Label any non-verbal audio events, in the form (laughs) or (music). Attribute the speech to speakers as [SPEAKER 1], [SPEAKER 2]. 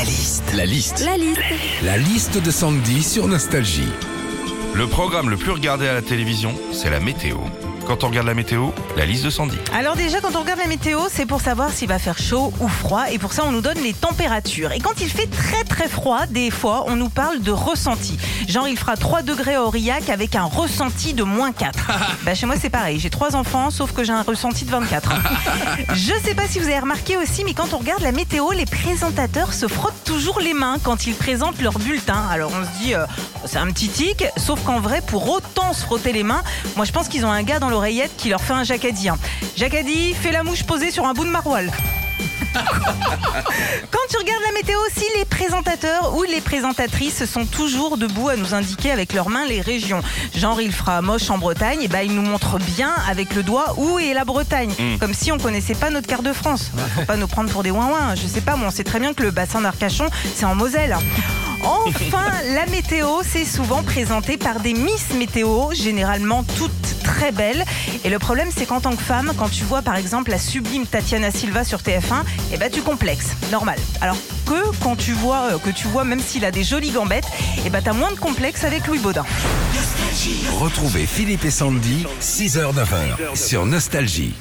[SPEAKER 1] La liste. La liste.
[SPEAKER 2] La liste.
[SPEAKER 1] La liste de Sandy sur Nostalgie.
[SPEAKER 3] Le programme le plus regardé à la télévision, c'est la météo. Quand on regarde la météo, la liste de Sandy.
[SPEAKER 4] Alors déjà, quand on regarde la météo, c'est pour savoir s'il va faire chaud ou froid. Et pour ça, on nous donne les températures. Et quand il fait très très froid, des fois, on nous parle de ressenti. Genre, il fera 3 degrés à Aurillac avec un ressenti de moins 4. (laughs) bah, chez moi, c'est pareil. J'ai trois enfants, sauf que j'ai un ressenti de 24. (laughs) Je sais pas si vous avez remarqué aussi, mais quand on regarde la météo, les présentateurs se frottent toujours les mains quand ils présentent leur bulletin. Alors on se dit, euh, c'est un petit tic, sauf qu'en vrai, pour autant se frotter les mains, moi je pense qu'ils ont un gars dans l'oreillette qui leur fait un jacadi. hein. Jacadi, fais la mouche posée sur un bout de maroilles. (laughs) Quand tu regardes la météo aussi, les présentateurs ou les présentatrices sont toujours debout à nous indiquer avec leurs mains les régions. Genre, il fera moche en Bretagne, et ben ils nous montrent bien avec le doigt où est la Bretagne. Comme si on connaissait pas notre carte de France. (laughs) Faut pas nous prendre pour des ouin Je sais pas, moi on sait très bien que le bassin d'Arcachon, c'est en Moselle. Enfin, (laughs) la météo, c'est souvent présenté par des Miss Météo, généralement toutes très belles. Et le problème, c'est qu'en tant que femme, quand tu vois par exemple la sublime Tatiana Silva sur TF1, eh ben tu complexes, normal. Alors que quand tu vois, euh, que tu vois même s'il a des jolies gambettes, eh ben t'as moins de complexe avec Louis Baudin.
[SPEAKER 1] Retrouvez Philippe et Sandy, 6h-9h sur Nostalgie.